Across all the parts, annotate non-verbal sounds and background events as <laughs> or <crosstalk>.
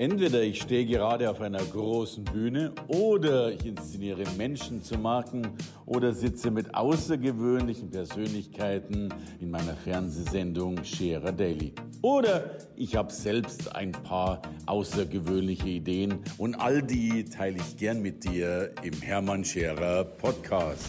Entweder ich stehe gerade auf einer großen Bühne oder ich inszeniere Menschen zu Marken oder sitze mit außergewöhnlichen Persönlichkeiten in meiner Fernsehsendung Scherer Daily. Oder ich habe selbst ein paar außergewöhnliche Ideen und all die teile ich gern mit dir im Hermann Scherer Podcast.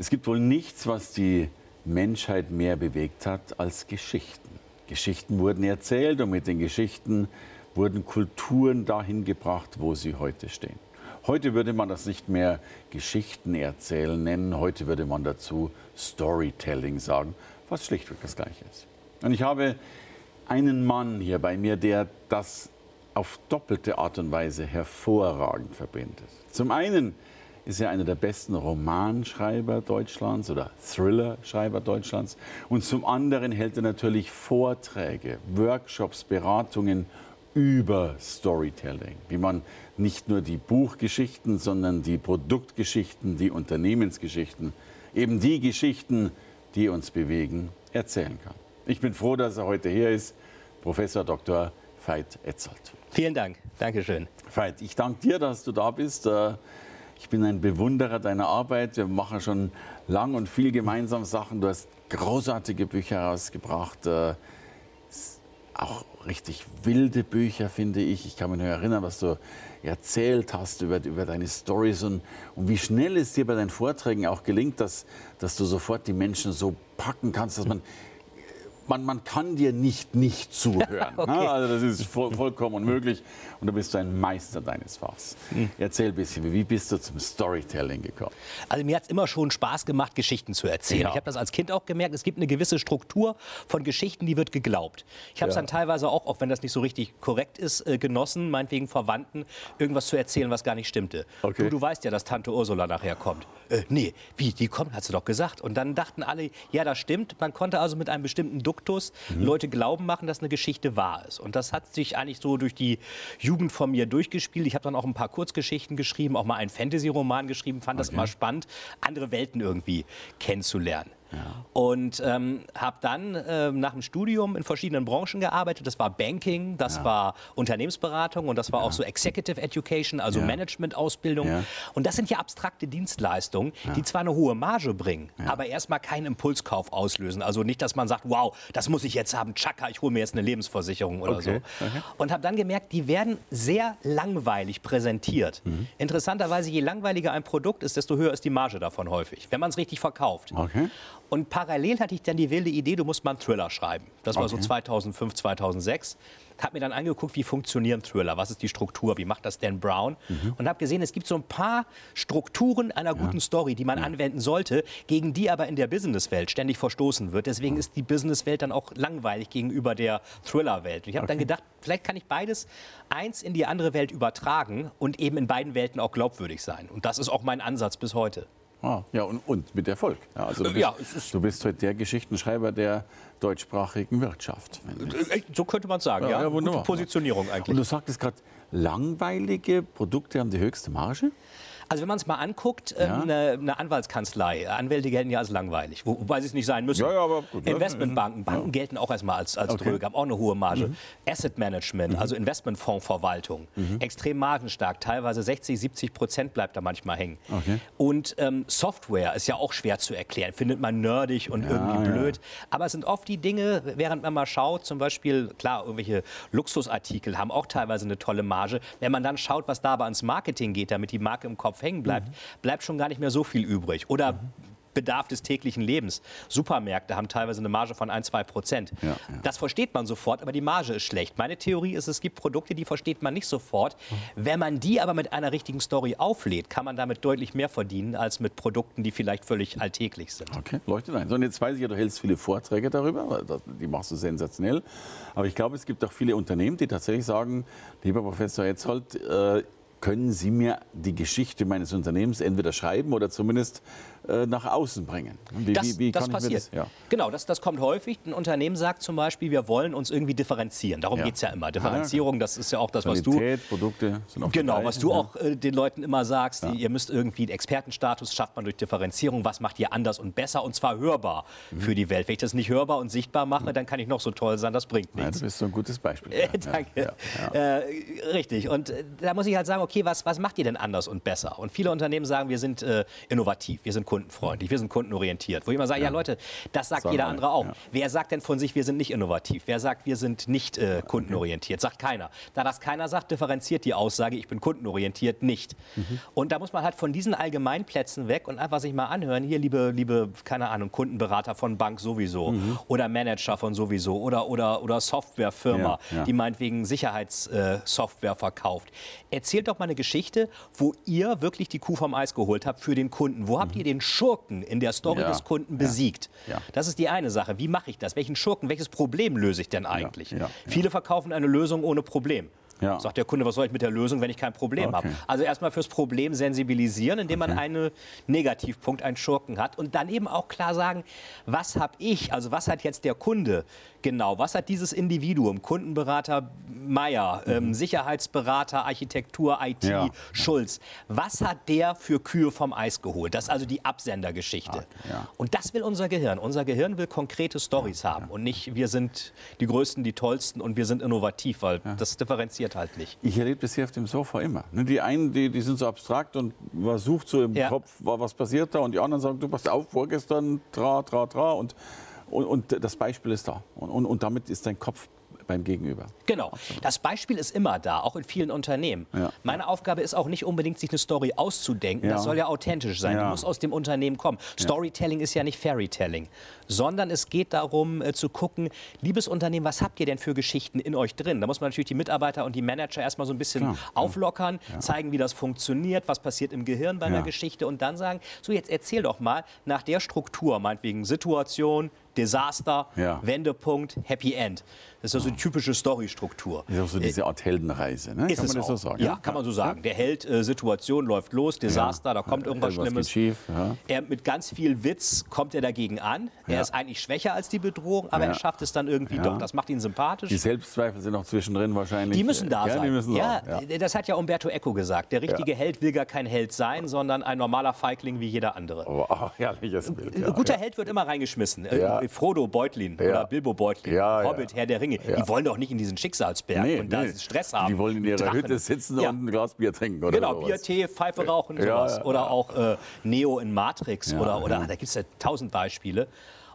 Es gibt wohl nichts, was die Menschheit mehr bewegt hat als Geschichten. Geschichten wurden erzählt und mit den Geschichten wurden Kulturen dahin gebracht, wo sie heute stehen. Heute würde man das nicht mehr Geschichten erzählen nennen, heute würde man dazu Storytelling sagen, was schlichtweg das gleiche ist. Und ich habe einen Mann hier bei mir, der das auf doppelte Art und Weise hervorragend verbindet. Zum einen ist er einer der besten Romanschreiber Deutschlands oder Thriller-Schreiber Deutschlands. Und zum anderen hält er natürlich Vorträge, Workshops, Beratungen über Storytelling, wie man nicht nur die Buchgeschichten, sondern die Produktgeschichten, die Unternehmensgeschichten, eben die Geschichten, die uns bewegen, erzählen kann. Ich bin froh, dass er heute hier ist, Professor Dr. Veit Etzold. Vielen Dank. Dankeschön. Veit, ich danke dir, dass du da bist. Ich bin ein Bewunderer deiner Arbeit. Wir machen schon lang und viel gemeinsam Sachen. Du hast großartige Bücher herausgebracht. Äh, auch richtig wilde Bücher, finde ich. Ich kann mich nur erinnern, was du erzählt hast über, über deine Stories und, und wie schnell es dir bei deinen Vorträgen auch gelingt, dass, dass du sofort die Menschen so packen kannst, dass man man, man kann dir nicht nicht zuhören. <laughs> okay. ne? Also das ist voll, vollkommen unmöglich und du bist ein Meister deines Fachs. Mhm. Erzähl ein bisschen, wie bist du zum Storytelling gekommen? Also mir hat es immer schon Spaß gemacht, Geschichten zu erzählen. Ja. Ich habe das als Kind auch gemerkt, es gibt eine gewisse Struktur von Geschichten, die wird geglaubt. Ich habe es ja. dann teilweise auch, auch wenn das nicht so richtig korrekt ist, äh, genossen, meinetwegen Verwandten, irgendwas zu erzählen, was gar nicht stimmte. Okay. Du, du weißt ja, dass Tante Ursula nachher kommt. Äh, nee, wie, die kommt, hast du doch gesagt. Und dann dachten alle, ja, das stimmt. Man konnte also mit einem bestimmten Duck Duktus mhm. Leute glauben machen, dass eine Geschichte wahr ist. Und das hat sich eigentlich so durch die Jugend von mir durchgespielt. Ich habe dann auch ein paar Kurzgeschichten geschrieben, auch mal einen Fantasy-Roman geschrieben, fand okay. das immer spannend, andere Welten irgendwie kennenzulernen. Und ähm, habe dann äh, nach dem Studium in verschiedenen Branchen gearbeitet. Das war Banking, das ja. war Unternehmensberatung und das war ja. auch so Executive Education, also. Management-Ausbildung. Und das sind ja abstrakte Dienstleistungen, die zwar eine hohe Marge bringen, aber erstmal keinen Impulskauf auslösen. Also nicht, dass man sagt, wow, das muss ich jetzt haben, tschakka, ich hole mir jetzt eine Lebensversicherung oder okay. so. Okay. Und habe dann gemerkt, die werden sehr langweilig präsentiert. Mhm. Interessanterweise, je langweiliger ein Produkt ist, desto höher ist die Marge davon häufig, wenn man es richtig verkauft. Okay. Und parallel hatte ich dann die wilde Idee, du musst mal einen Thriller schreiben. Das war okay. so 2005, 2006. Habe mir dann angeguckt, wie funktionieren Thriller, was ist die Struktur, wie macht das Dan Brown. Mhm. Und habe gesehen, es gibt so ein paar Strukturen einer guten ja. Story, die man ja. anwenden sollte, gegen die aber in der Businesswelt ständig verstoßen wird. Deswegen ist die Businesswelt dann auch langweilig gegenüber der Thriller-Welt. Ich habe okay. dann gedacht, vielleicht kann ich beides eins in die andere Welt übertragen und eben in beiden Welten auch glaubwürdig sein. Und das ist auch mein Ansatz bis heute. Ah, ja, und, und mit Erfolg. Ja, also du, bist, ja, du bist heute der Geschichtenschreiber der deutschsprachigen Wirtschaft. Äh, so könnte man sagen, ja. ja. Gute Positionierung eigentlich. Und du sagtest gerade, langweilige Produkte haben die höchste Marge? Also wenn man es mal anguckt, ähm, ja. eine, eine, Anwaltskanzlei, Anwälte gelten ja als langweilig, wo, wobei sie es nicht sein müssen. Ja, ja, aber gut, ne? Investmentbanken, Banken gelten auch erstmal als, als okay. dröge, haben auch eine hohe Marge. Mhm. Asset Management, mhm. also Investmentfondsverwaltung, mhm. extrem margenstark, teilweise 60, 70 Prozent bleibt da manchmal hängen. Okay. Und ähm, Software ist ja auch schwer zu erklären, findet man nerdig und irgendwie blöd. Aber es sind oft die Dinge, während man mal schaut, zum Beispiel, klar, irgendwelche Luxusartikel haben auch teilweise eine tolle Marge. Wenn man dann schaut, was da aber ans Marketing geht, damit die Marke im Kopf Kopf hängen bleibt, mhm. bleibt schon gar nicht mehr so viel übrig. Oder mhm. Bedarf des täglichen Lebens. Supermärkte haben teilweise eine Marge von 1, 2 Prozent. Ja, ja. Das versteht man sofort, aber die Marge ist schlecht. Meine Theorie ist, es gibt Produkte, die versteht man nicht sofort. Mhm. Wenn man die aber mit einer richtigen Story auflädt, kann man damit deutlich mehr verdienen als mit Produkten, die vielleicht völlig alltäglich sind. Okay, leuchtet ein. So, und jetzt weiß ich ja, du hältst viele Vorträge darüber, die machst du sensationell. Aber ich glaube, es gibt auch viele Unternehmen, die tatsächlich sagen, lieber Professor Etzold, äh, können Sie mir die Geschichte meines Unternehmens entweder schreiben oder zumindest äh, nach außen bringen? Wie, das, wie, wie das passiert. Das, ja. Genau, das, das kommt häufig. Ein Unternehmen sagt zum Beispiel, wir wollen uns irgendwie differenzieren. Darum ja. geht es ja immer. Differenzierung, das ist ja auch das, Qualität, was du. Produkte sind auch Genau, was du auch äh, den Leuten immer sagst. Ja. Ihr müsst irgendwie einen Expertenstatus schafft man durch Differenzierung. Was macht ihr anders und besser und zwar hörbar mhm. für die Welt? Wenn ich das nicht hörbar und sichtbar mache, mhm. dann kann ich noch so toll sein, das bringt nichts. Ja, du bist so ein gutes Beispiel. <laughs> Danke. Äh, richtig. Und äh, da muss ich halt sagen, okay, was, was macht ihr denn anders und besser? Und viele Unternehmen sagen, wir sind äh, innovativ, wir sind kundenfreundlich, wir sind kundenorientiert. Wo ich immer sage, ja, ja Leute, das sagt Sagen jeder andere auch. Ja. Wer sagt denn von sich, wir sind nicht innovativ? Wer sagt, wir sind nicht äh, kundenorientiert? Sagt keiner. Da das keiner sagt, differenziert die Aussage, ich bin kundenorientiert nicht. Mhm. Und da muss man halt von diesen Allgemeinplätzen weg und einfach sich mal anhören, hier liebe, liebe keine Ahnung, Kundenberater von Bank sowieso mhm. oder Manager von sowieso oder, oder, oder Softwarefirma, ja, die meinetwegen Sicherheitssoftware äh, verkauft. Erzählt doch mal eine Geschichte, wo ihr wirklich die Kuh vom Eis geholt habt für den Kunden. Wo mhm. habt ihr den Schurken in der Story ja. des Kunden besiegt? Ja. Das ist die eine Sache. Wie mache ich das? Welchen Schurken, welches Problem löse ich denn eigentlich? Viele verkaufen eine Lösung ohne Problem. Ja. Sagt der Kunde, was soll ich mit der Lösung, wenn ich kein Problem okay. habe? Also erstmal fürs Problem sensibilisieren, indem okay. man einen Negativpunkt, einen Schurken hat und dann eben auch klar sagen, was habe ich, also was hat jetzt der Kunde genau, was hat dieses Individuum, Kundenberater Meier, mhm. ähm, Sicherheitsberater, Architektur, IT, ja. Schulz, was hat der für Kühe vom Eis geholt? Das ist also die Absendergeschichte. Ja. Und das will unser Gehirn. Unser Gehirn will konkrete Stories haben und nicht, wir sind die Größten, die Tollsten und wir sind innovativ, weil das differenziert funktioniert halt nicht. Ich erlebe das hier auf dem Sofa immer. Ne, die einen, die, die sind so abstrakt und man sucht so im ja. Kopf, was passiert da. Und die anderen sagen, du pass auf, vorgestern, tra, tra, tra. Und, und, und das Beispiel ist da. Und, und, und damit ist dein Kopf beim Gegenüber. Genau. Das Beispiel ist immer da, auch in vielen Unternehmen. Ja. Meine Aufgabe ist auch nicht unbedingt, sich eine Story auszudenken. Ja. Das soll ja authentisch sein. Die muss aus dem Unternehmen kommen. Storytelling ist ja nicht Fairytelling, sondern es geht darum äh, zu gucken, liebes Unternehmen, was habt ihr denn für Geschichten in euch drin? Da muss man natürlich die Mitarbeiter und die Manager erstmal so ein bisschen Klar. auflockern, zeigen, wie das funktioniert, was passiert im Gehirn bei einer Geschichte und dann sagen, so jetzt erzähl doch mal nach der Struktur, meinetwegen Situation, Desaster, ja. Wendepunkt, Happy End. Das ist also die typische Storystruktur. Ist auch so diese Art Heldenreise, ne? Kann man das auch. so sagen? Ja, kann man so sagen. Der Held, äh, Situation läuft los, Desaster, da kommt irgendwas, irgendwas Schlimmes. Schief, er, mit ganz viel Witz kommt er dagegen an. Er ist eigentlich schwächer als die Bedrohung, aber er schafft es dann irgendwie doch. Das macht ihn sympathisch. Die Selbstzweifel sind noch zwischendrin wahrscheinlich. Die müssen da sein. Müssen ja, das hat ja Umberto Eco gesagt. Der richtige Held will gar kein Held sein, sondern ein normaler Feigling wie jeder andere. Oh, oh herrliches Bild. Ein guter Held wird immer reingeschmissen. Ja. Frodo Beutlin ja. oder Bilbo Beutlin, ja, Hobbit, Herr der Ringe, die wollen doch nicht in diesen Schicksalsberg nee, und da nee. Stress haben. Die wollen in ihrer Drachen. Hütte sitzen und ein Glas Bier trinken oder Genau, sowas. Bier, Tee, Pfeife rauchen, sowas. Oder auch äh, Neo in Matrix oder, oder da gibt es ja tausend Beispiele.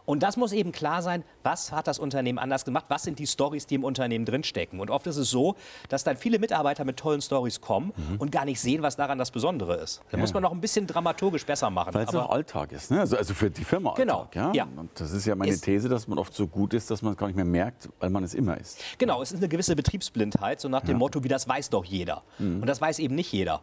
Und das muss eben klar sein, was hat das Unternehmen anders gemacht, was sind die Stories, die im Unternehmen drinstecken. Und oft ist es so, dass dann viele Mitarbeiter mit tollen Stories kommen mhm. und gar nicht sehen, was daran das Besondere ist. Da ja. muss man noch ein bisschen dramaturgisch besser machen. Weil es auch Alltag ist, ne? also, also für die Firma genau. Alltag. Ja? ja. Und das ist ja meine ist These, dass man oft so gut ist, dass man es gar nicht mehr merkt, weil man es immer ist. Genau, es ist eine gewisse Betriebsblindheit, so nach dem ja. Motto, wie das weiß doch jeder. Mhm. Und das weiß eben nicht jeder.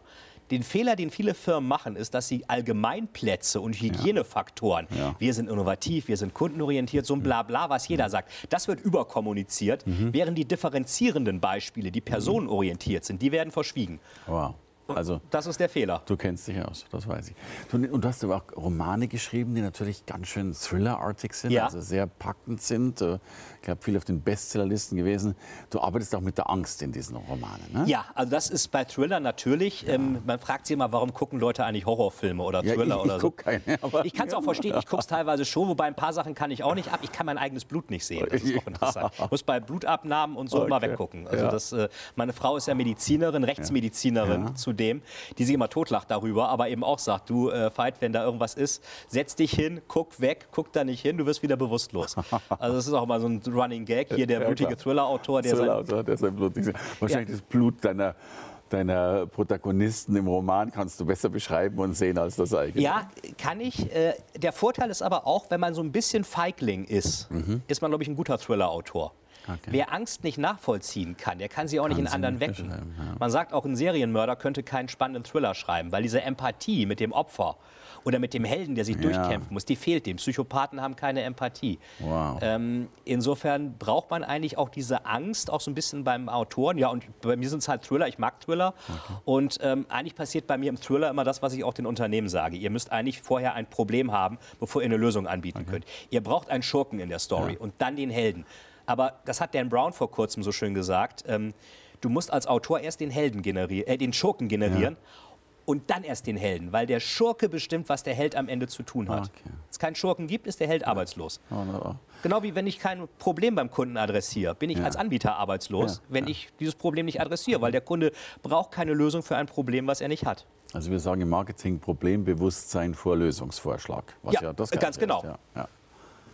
Den Fehler, den viele Firmen machen, ist, dass sie Allgemeinplätze und Hygienefaktoren, ja. wir sind innovativ, wir sind kundenorientiert, so ein Blabla, was jeder sagt, das wird überkommuniziert, mhm. während die differenzierenden Beispiele, die personenorientiert sind, die werden verschwiegen. Wow. Also, das ist der Fehler. Du kennst dich aus, das weiß ich. Und du hast aber auch Romane geschrieben, die natürlich ganz schön Thriller-artig sind, ja. also sehr packend sind. Äh, ich glaube, viel auf den Bestsellerlisten gewesen. Du arbeitest auch mit der Angst in diesen Romanen. Ne? Ja, also das ist bei Thriller natürlich. Ja. Ähm, man fragt sich immer, warum gucken Leute eigentlich Horrorfilme oder Thriller ja, ich, oder ich so. Keine, ich kann es auch verstehen. Ich gucke es teilweise schon, wobei ein paar Sachen kann ich auch nicht ab. Ich kann mein eigenes Blut nicht sehen. Das ist auch <laughs> interessant. Ich muss bei Blutabnahmen und so okay. immer weggucken. Also das, äh, meine Frau ist ja Medizinerin, Rechtsmedizinerin zudem, die sich immer totlacht darüber, aber eben auch sagt, du äh, Veit, wenn da irgendwas ist, setz dich hin, guck weg, guck da nicht hin, du wirst wieder bewusstlos. <laughs> Also das ist auch mal so ein Running Gag. Hier der blutige Thriller-Autor, der, Thriller sein, der sein Blut Wahrscheinlich ja. das Blut deiner deiner Protagonisten im Roman kannst du besser beschreiben und sehen als das eigene. Ja, kann ich. Äh, der Vorteil ist aber auch, wenn man so ein bisschen Feigling ist, mhm. ist man, glaube ich, ein guter Thriller-Autor. Okay. Wer Angst nicht nachvollziehen kann, der kann sie auch kann nicht in anderen wecken. Ja. Man sagt auch, ein Serienmörder könnte keinen spannenden Thriller schreiben, weil diese Empathie mit dem Opfer oder mit dem Helden, der sich ja. durchkämpfen muss, die fehlt dem. Psychopathen haben keine Empathie. Wow. Ähm, insofern braucht man eigentlich auch diese Angst, auch so ein bisschen beim Autoren. Ja, und bei mir sind es halt Thriller, ich mag Thriller. Okay. Und ähm, eigentlich passiert bei mir im Thriller immer das, was ich auch den Unternehmen sage. Ihr müsst eigentlich vorher ein Problem haben, bevor ihr eine Lösung anbieten okay. könnt. Ihr braucht einen Schurken in der Story ja. und dann den Helden. Aber das hat Dan Brown vor kurzem so schön gesagt. Ähm, du musst als Autor erst den Helden generieren, äh, den Schurken generieren. Ja und dann erst den Helden, weil der Schurke bestimmt, was der Held am Ende zu tun hat. Okay. Wenn es keinen Schurken gibt, ist der Held arbeitslos. Oh, Genau wie wenn ich kein Problem beim Kunden adressiere, bin ich ja. als Anbieter arbeitslos, ja. wenn ja. ich dieses Problem nicht adressiere, weil der Kunde braucht keine Lösung für ein Problem, was er nicht hat. Also wir sagen im Marketing Problembewusstsein vor Lösungsvorschlag. Was ja, das ganz genau. Ist,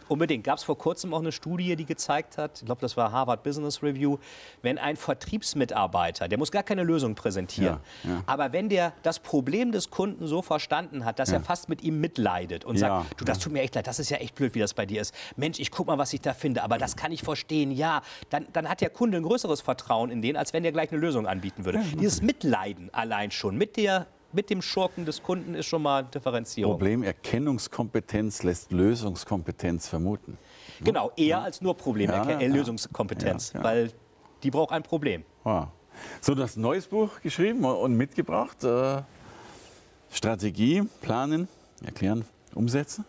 Unbedingt. Gab es vor kurzem auch eine Studie, die gezeigt hat, ich glaube, das war Harvard Business Review, wenn ein Vertriebsmitarbeiter, der muss gar keine Lösung präsentieren, ja, ja. aber wenn der das Problem des Kunden so verstanden hat, dass ja. er fast mit ihm mitleidet und sagt, du, das tut mir echt leid, das ist ja echt blöd, wie das bei dir ist. Mensch, ich guck mal, was ich da finde, aber das kann ich verstehen, ja. Dann, dann hat der Kunde ein größeres Vertrauen in den, als wenn der gleich eine Lösung anbieten würde. Dieses Mitleiden allein schon mit der mit dem Schurken des Kunden ist schon mal Differenzierung. Problemerkennungskompetenz lässt Lösungskompetenz vermuten. Genau, eher ja. als nur Problemerkennungskompetenz, ja, ja, weil die braucht ein Problem. Wow. So, das neues Buch geschrieben und mitgebracht. Äh, Strategie, planen, erklären, umsetzen.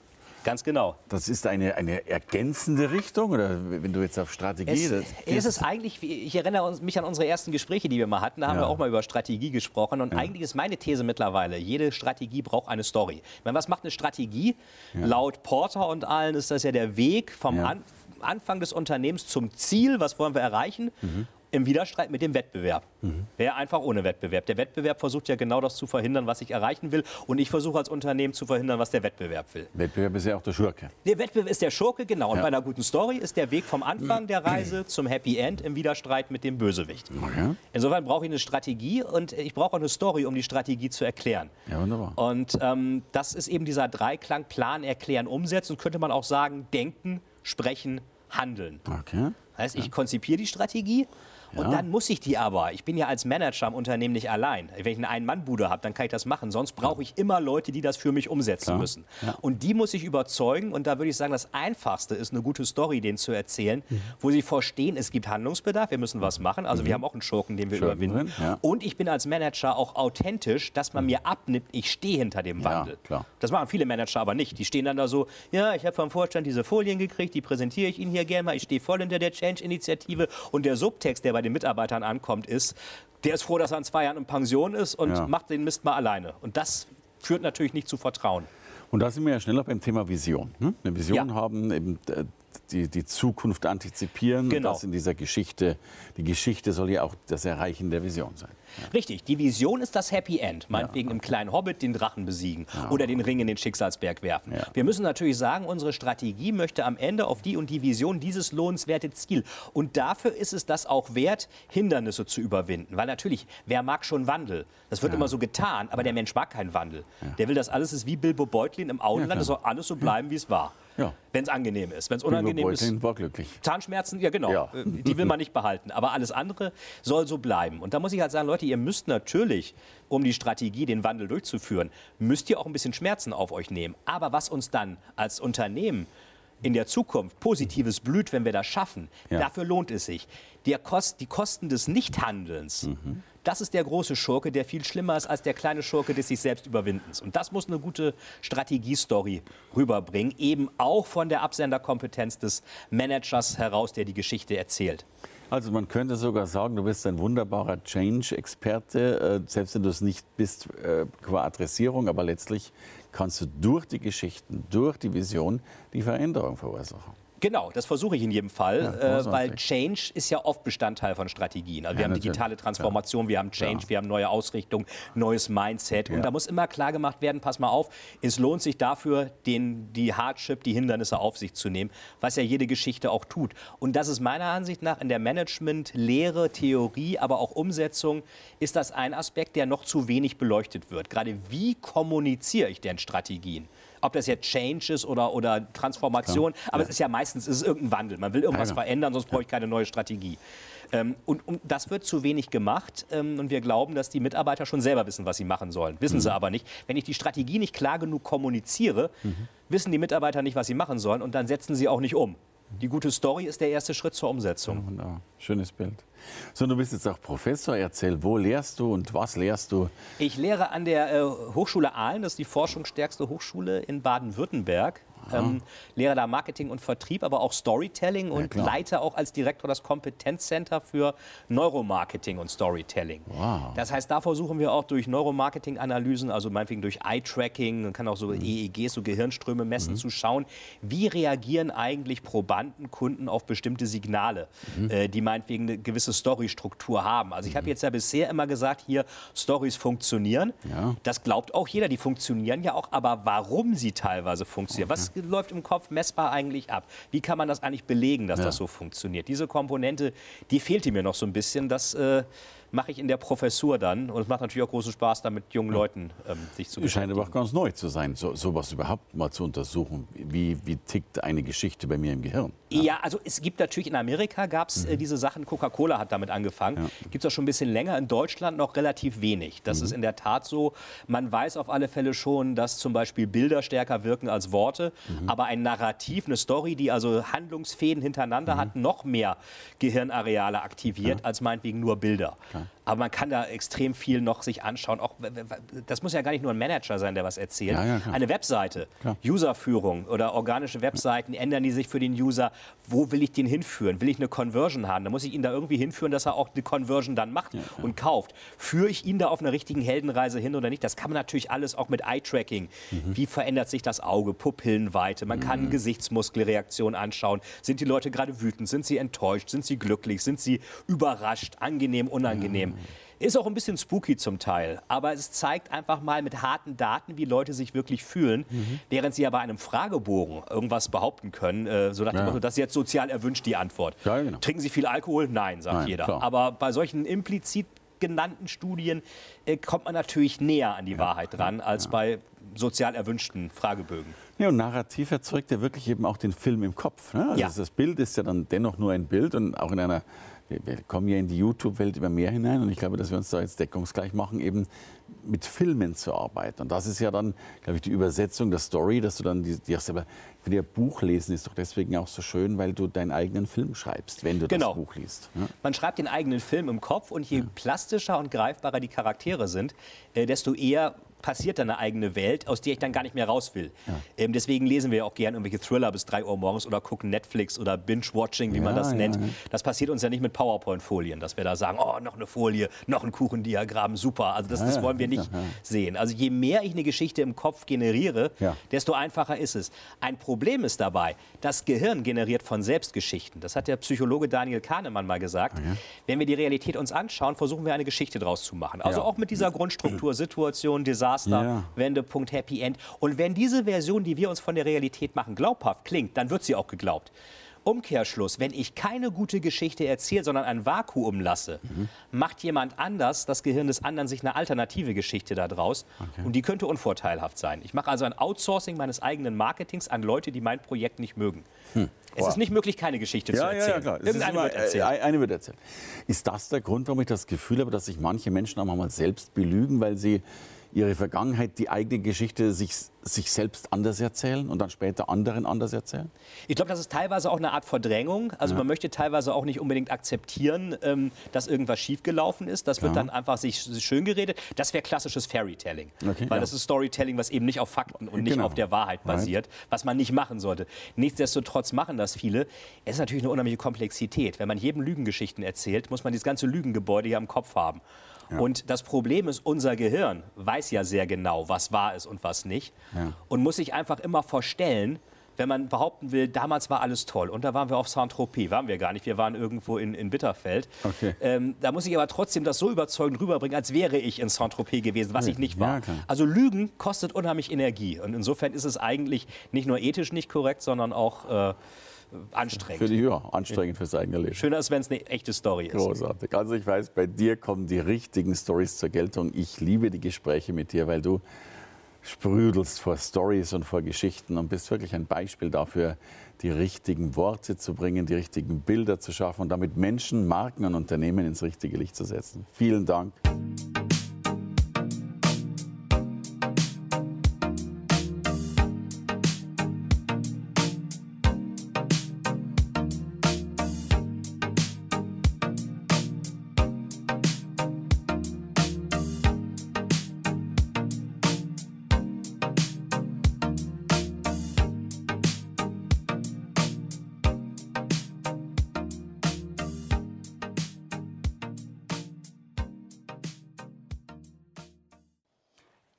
Ganz genau. Das ist eine, eine ergänzende Richtung oder wenn du jetzt auf Strategie... Es, es ist eigentlich, ich erinnere mich an unsere ersten Gespräche, die wir mal hatten, da haben ja. wir auch mal über Strategie gesprochen und ja. eigentlich ist meine These mittlerweile, jede Strategie braucht eine Story. Ich meine, was macht eine Strategie? Ja. Laut Porter und allen ist das ja der Weg vom An Anfang des Unternehmens zum Ziel, was wollen wir erreichen. Mhm im Widerstreit mit dem Wettbewerb. Mhm. Wäre einfach ohne Wettbewerb. Der Wettbewerb versucht ja genau das zu verhindern, was ich erreichen will. Und ich versuche als Unternehmen zu verhindern, was der Wettbewerb will. Wettbewerb ist ja auch der Schurke. Der Wettbewerb ist der Schurke, genau. Und ja. bei einer guten Story ist der Weg vom Anfang der Reise zum Happy End im Widerstreit mit dem Bösewicht. Okay. Insofern brauche ich eine Strategie und ich brauche auch eine Story, um die Strategie zu erklären. Ja, wunderbar. Und ähm, das ist eben dieser Dreiklang, Plan, Erklären, Umsetzen. Und könnte man auch sagen, denken, sprechen, handeln. Okay. Das heißt, ich konzipiere die Strategie und ja. dann muss ich die aber. Ich bin ja als Manager im Unternehmen nicht allein. Wenn ich eine Ein-Mann-Bude habe, dann kann ich das machen. Sonst brauche ich immer Leute, die das für mich umsetzen Klar. müssen. Ja. Und die muss ich überzeugen. Und da würde ich sagen, das Einfachste ist, eine gute Story denen zu erzählen, mhm. wo sie verstehen, es gibt Handlungsbedarf, wir müssen was machen. Also mhm. wir haben auch einen Schurken, den wir Schurken überwinden. Ja. Und ich bin als Manager auch authentisch, dass man mhm. mir abnimmt, ich stehe hinter dem Wandel. Das machen viele Manager aber nicht. Die stehen dann da so, ja, ich habe vom Vorstand diese Folien gekriegt, die präsentiere ich Ihnen hier gerne mal. Ich stehe voll hinter der Change-Initiative. Und der Subtext, der bei den Mitarbeitern ankommt, ist, der ist froh, dass er in zwei Jahren in Pension ist und ja. macht den Mist mal alleine. Und das führt natürlich nicht zu Vertrauen. Und da sind wir ja schneller beim Thema Vision. Ne? Eine Vision ja. haben, eben äh, die, die Zukunft antizipieren. Genau. Und das in dieser Geschichte, die Geschichte soll ja auch das Erreichen der Vision sein. Ja. Richtig, die Vision ist das Happy End. Meinetwegen ja, okay. im kleinen Hobbit den Drachen besiegen ja. oder den Ring in den Schicksalsberg werfen. Wir müssen natürlich sagen, unsere Strategie möchte am Ende auf die und die Vision dieses lohnenswerte Ziel. Und dafür ist es das auch wert, Hindernisse zu überwinden. Weil natürlich, wer mag schon Wandel? Das wird immer so getan, aber der Mensch mag keinen Wandel. Der will, dass alles ist wie Bilbo Beutlin im Auenland, es soll alles so bleiben, wie es war. Ja. Wenn es angenehm ist. Wenn es unangenehm ist. war glücklich. Zahnschmerzen, ja genau. Ja. Äh, die will man nicht behalten. Aber alles andere soll so bleiben. Und da muss ich halt sagen, Leute, ihr müsst natürlich, um die Strategie, den Wandel durchzuführen, müsst ihr auch ein bisschen Schmerzen auf euch nehmen. Aber was uns dann als Unternehmen in der Zukunft Positives blüht, wenn wir das schaffen, ja. dafür lohnt es sich. Die Kosten des Nichthandelns, mhm. das ist der große Schurke, der viel schlimmer ist als der kleine Schurke des sich selbst Überwindens. Und das muss eine gute Strategiestory rüberbringen, eben auch von der Absenderkompetenz des Managers heraus, der die Geschichte erzählt. Also man könnte sogar sagen, du bist ein wunderbarer Change-Experte, äh, selbst wenn du es nicht bist äh, qua Adressierung, aber letztlich kannst du durch die Geschichten, durch die Vision die Veränderung verursachen. Genau, das versuche ich in jedem Fall, ja, äh, weil Change ist ja oft Bestandteil von Strategien. Also ja, wir haben natürlich. digitale Transformation, ja. wir haben Change, wir haben neue Ausrichtung, neues Mindset. Und da muss immer klar gemacht werden, pass mal auf, es lohnt sich dafür, den, die Hardship, die Hindernisse auf sich zu nehmen, was ja jede Geschichte auch tut. Und das ist meiner Ansicht nach in der Management, Lehre, Theorie, aber auch Umsetzung, ist das ein Aspekt, der noch zu wenig beleuchtet wird. Gerade wie kommuniziere ich denn Strategien? Ob das jetzt Change ist oder, oder Transformation, Klar. aber ja. es ist ja meistens es ist irgendein Wandel. Man will irgendwas ja, ja. verändern, sonst brauche ich keine neue Strategie. Ähm, und, und, das wird zu wenig gemacht. Ähm, und wir glauben, dass die Mitarbeiter schon selber wissen, was sie machen sollen. Wissen mhm. sie aber nicht. Wenn ich die Strategie nicht klar genug kommuniziere, mhm. wissen die Mitarbeiter nicht, was sie machen sollen. Und dann setzen sie auch nicht um. Die gute Story ist der erste Schritt zur Umsetzung. Ja, Schönes Bild. So, du bist jetzt auch Professor. Erzähl, wo lehrst du und was lehrst du? Ich lehre an der äh, Hochschule Aalen, das ist die forschungsstärkste Hochschule in Baden-Württemberg ähm, lehre da Marketing und Vertrieb, aber auch Storytelling und ja, leite auch als Direktor das Kompetenzcenter für Neuromarketing und Storytelling. Wow. Das heißt, da versuchen wir auch durch Neuromarketing-Analysen, also meinetwegen durch Eye-Tracking, man kann auch so mhm. EEGs, so Gehirnströme messen, mhm. zu schauen, wie reagieren eigentlich Probanden, Kunden auf bestimmte Signale, mhm. äh, die meinetwegen eine gewisse Storystruktur haben. Also ich habe mhm. jetzt ja bisher immer gesagt, hier Stories funktionieren. Ja. Das glaubt auch jeder, die funktionieren ja auch, aber warum sie teilweise funktionieren, okay. was läuft im Kopf messbar eigentlich ab? Wie kann man das eigentlich belegen, dass ja. das so funktioniert? Diese Komponente, die fehlte mir noch so ein bisschen. Das äh, mache ich in der Professur dann. Und es macht natürlich auch großen Spaß, da mit jungen Leuten ähm, sich zu beschäftigen. Scheint aber auch ganz neu zu sein, so, sowas überhaupt mal zu untersuchen. Wie, wie tickt eine Geschichte bei mir im Gehirn? Ja, ja also es gibt natürlich in Amerika gab es äh, mhm. diese Sachen, Coca-Cola hat damit angefangen. Ja. Gibt es auch schon ein bisschen länger, in Deutschland noch relativ wenig. Das mhm. ist in der Tat so. Man weiß auf alle Fälle schon, dass zum Beispiel Bilder stärker wirken als Worte. Mhm. Aber ein Narrativ, eine Story, die also Handlungsfäden hintereinander mhm. hat, noch mehr Gehirnareale aktiviert ja. als meinetwegen nur Bilder. Klar. Aber man kann da extrem viel noch sich anschauen. Auch, das muss ja gar nicht nur ein Manager sein, der was erzählt. Ja, ja, Eine Webseite, Userführung oder organische Webseiten, ändern die sich für den User. Wo will ich den hinführen? Will ich eine Conversion haben? Dann muss ich ihn da irgendwie hinführen, dass er auch eine Conversion dann macht ja, und kauft. Führe ich ihn da auf einer richtigen Heldenreise hin oder nicht? Das kann man natürlich alles auch mit Eye-Tracking. Mhm. Wie verändert sich das Auge? Pupillenweite. Man kann mhm. Gesichtsmuskelreaktionen anschauen. Sind die Leute gerade wütend? Sind sie enttäuscht? Sind sie glücklich? Sind sie überrascht? Angenehm, unangenehm? Ist auch ein bisschen spooky zum Teil, aber es zeigt einfach mal mit harten Daten, wie Leute sich wirklich fühlen, mhm. während sie ja bei einem Fragebogen irgendwas behaupten können, äh, so nach dem ja. Motto, das ist jetzt sozial erwünscht die Antwort. Ja, genau. Trinken Sie viel Alkohol? Nein, sagt Nein, jeder. Klar. Aber bei solchen implizit genannten Studien äh, kommt man natürlich näher an die ja, Wahrheit dran als bei sozial erwünschten Fragebögen. Ja, und Narrativ erzeugt ja wirklich eben auch den Film im Kopf. Ne? Also ja. Das Bild ist ja dann dennoch nur ein Bild und auch in einer wir, kommen ja in die YouTube-Welt immer mehr hinein und ich glaube, dass wir uns da jetzt deckungsgleich machen, eben mit Filmen zu arbeiten. Und das ist ja dann, glaube ich, die Übersetzung der Story, dass du dann die, die hast, aber für dir Buch lesen ist doch deswegen auch so schön, weil du deinen eigenen Film schreibst, wenn du genau. das Buch liest. Ja? Man schreibt den eigenen Film im Kopf und je ja. plastischer und greifbarer die Charaktere sind, äh, desto eher passiert dann eine eigene Welt, aus der ich dann gar nicht mehr raus will. Ja. Ähm, deswegen lesen wir auch gerne irgendwelche Thriller bis 3 Uhr morgens oder gucken Netflix oder Binge-Watching, wie ja, man das nennt. Das passiert uns ja nicht mit PowerPoint-Folien, dass wir da sagen, oh, noch eine Folie, noch ein Kuchendiagramm, super. Also das, das wollen wir nicht sehen. Also je mehr ich eine Geschichte im Kopf generiere, desto einfacher ist es. Ein Problem ist dabei, das Gehirn generiert von selbst Geschichten. Das hat der Psychologe Daniel Kahnemann mal gesagt. Wenn wir die Realität uns anschauen, versuchen wir eine Geschichte draus zu machen. Also auch mit dieser Grundstruktur, Situation, Design, Desaster, ja. Wendepunkt, Happy End. Und wenn diese Version, die wir uns von der Realität machen, glaubhaft klingt, dann wird sie auch geglaubt. Umkehrschluss, wenn ich keine gute Geschichte erzähle, sondern ein Vakuum lasse, mhm. macht jemand anders, das Gehirn des anderen, sich eine alternative Geschichte daraus. Okay. Und die könnte unvorteilhaft sein. Ich mache also ein Outsourcing meines eigenen Marketings an Leute, die mein Projekt nicht mögen. Hm. Es ist nicht möglich, keine Geschichte ja, zu erzählen. Ja, ja, klar. Irgendeine immer, wird erzählt. Äh, eine wird erzählt. Ist das der Grund, warum ich das Gefühl habe, dass sich manche Menschen auch mal selbst belügen, weil sie ihre Vergangenheit, die eigene Geschichte sich, sich selbst anders erzählen und dann später anderen anders erzählen? Ich glaube, das ist teilweise auch eine Art Verdrängung. Also ja. man möchte teilweise auch nicht unbedingt akzeptieren, ähm, dass irgendwas schiefgelaufen ist. Das wird ja. dann einfach sich schön geredet. Das wäre klassisches Fairytelling. Okay, weil ja. das ist Storytelling, was eben nicht auf Fakten und nicht genau. auf der Wahrheit basiert, right. was man nicht machen sollte. Nichtsdestotrotz machen das viele. Es ist natürlich eine unheimliche Komplexität. Wenn man jedem Lügengeschichten erzählt, muss man dieses ganze Lügengebäude hier im Kopf haben. Und das Problem ist, unser Gehirn weiß ja sehr genau, was wahr ist und was nicht. Ja. Und muss sich einfach immer verstellen, wenn man behaupten will, damals war alles toll und da waren wir auf Saint-Tropez, waren wir gar nicht, wir waren irgendwo in, in Bitterfeld. Okay. Ähm, da muss ich aber trotzdem das so überzeugend rüberbringen, als wäre ich in Saint-Tropez gewesen, was ich nicht war. Ja, also Lügen kostet unheimlich Energie und insofern ist es eigentlich nicht nur ethisch nicht korrekt, sondern auch... Äh, anstrengend. Für die, ja, anstrengend fürs eigene Leben. Schöner ist, wenn es eine echte Story ist. Großartig. Also ich weiß, bei dir kommen die richtigen Stories zur Geltung. Ich liebe die Gespräche mit dir, weil du sprudelst vor Stories und vor Geschichten und bist wirklich ein Beispiel dafür, die richtigen Worte zu bringen, die richtigen Bilder zu schaffen und damit Menschen, Marken und Unternehmen ins richtige Licht zu setzen. Vielen Dank.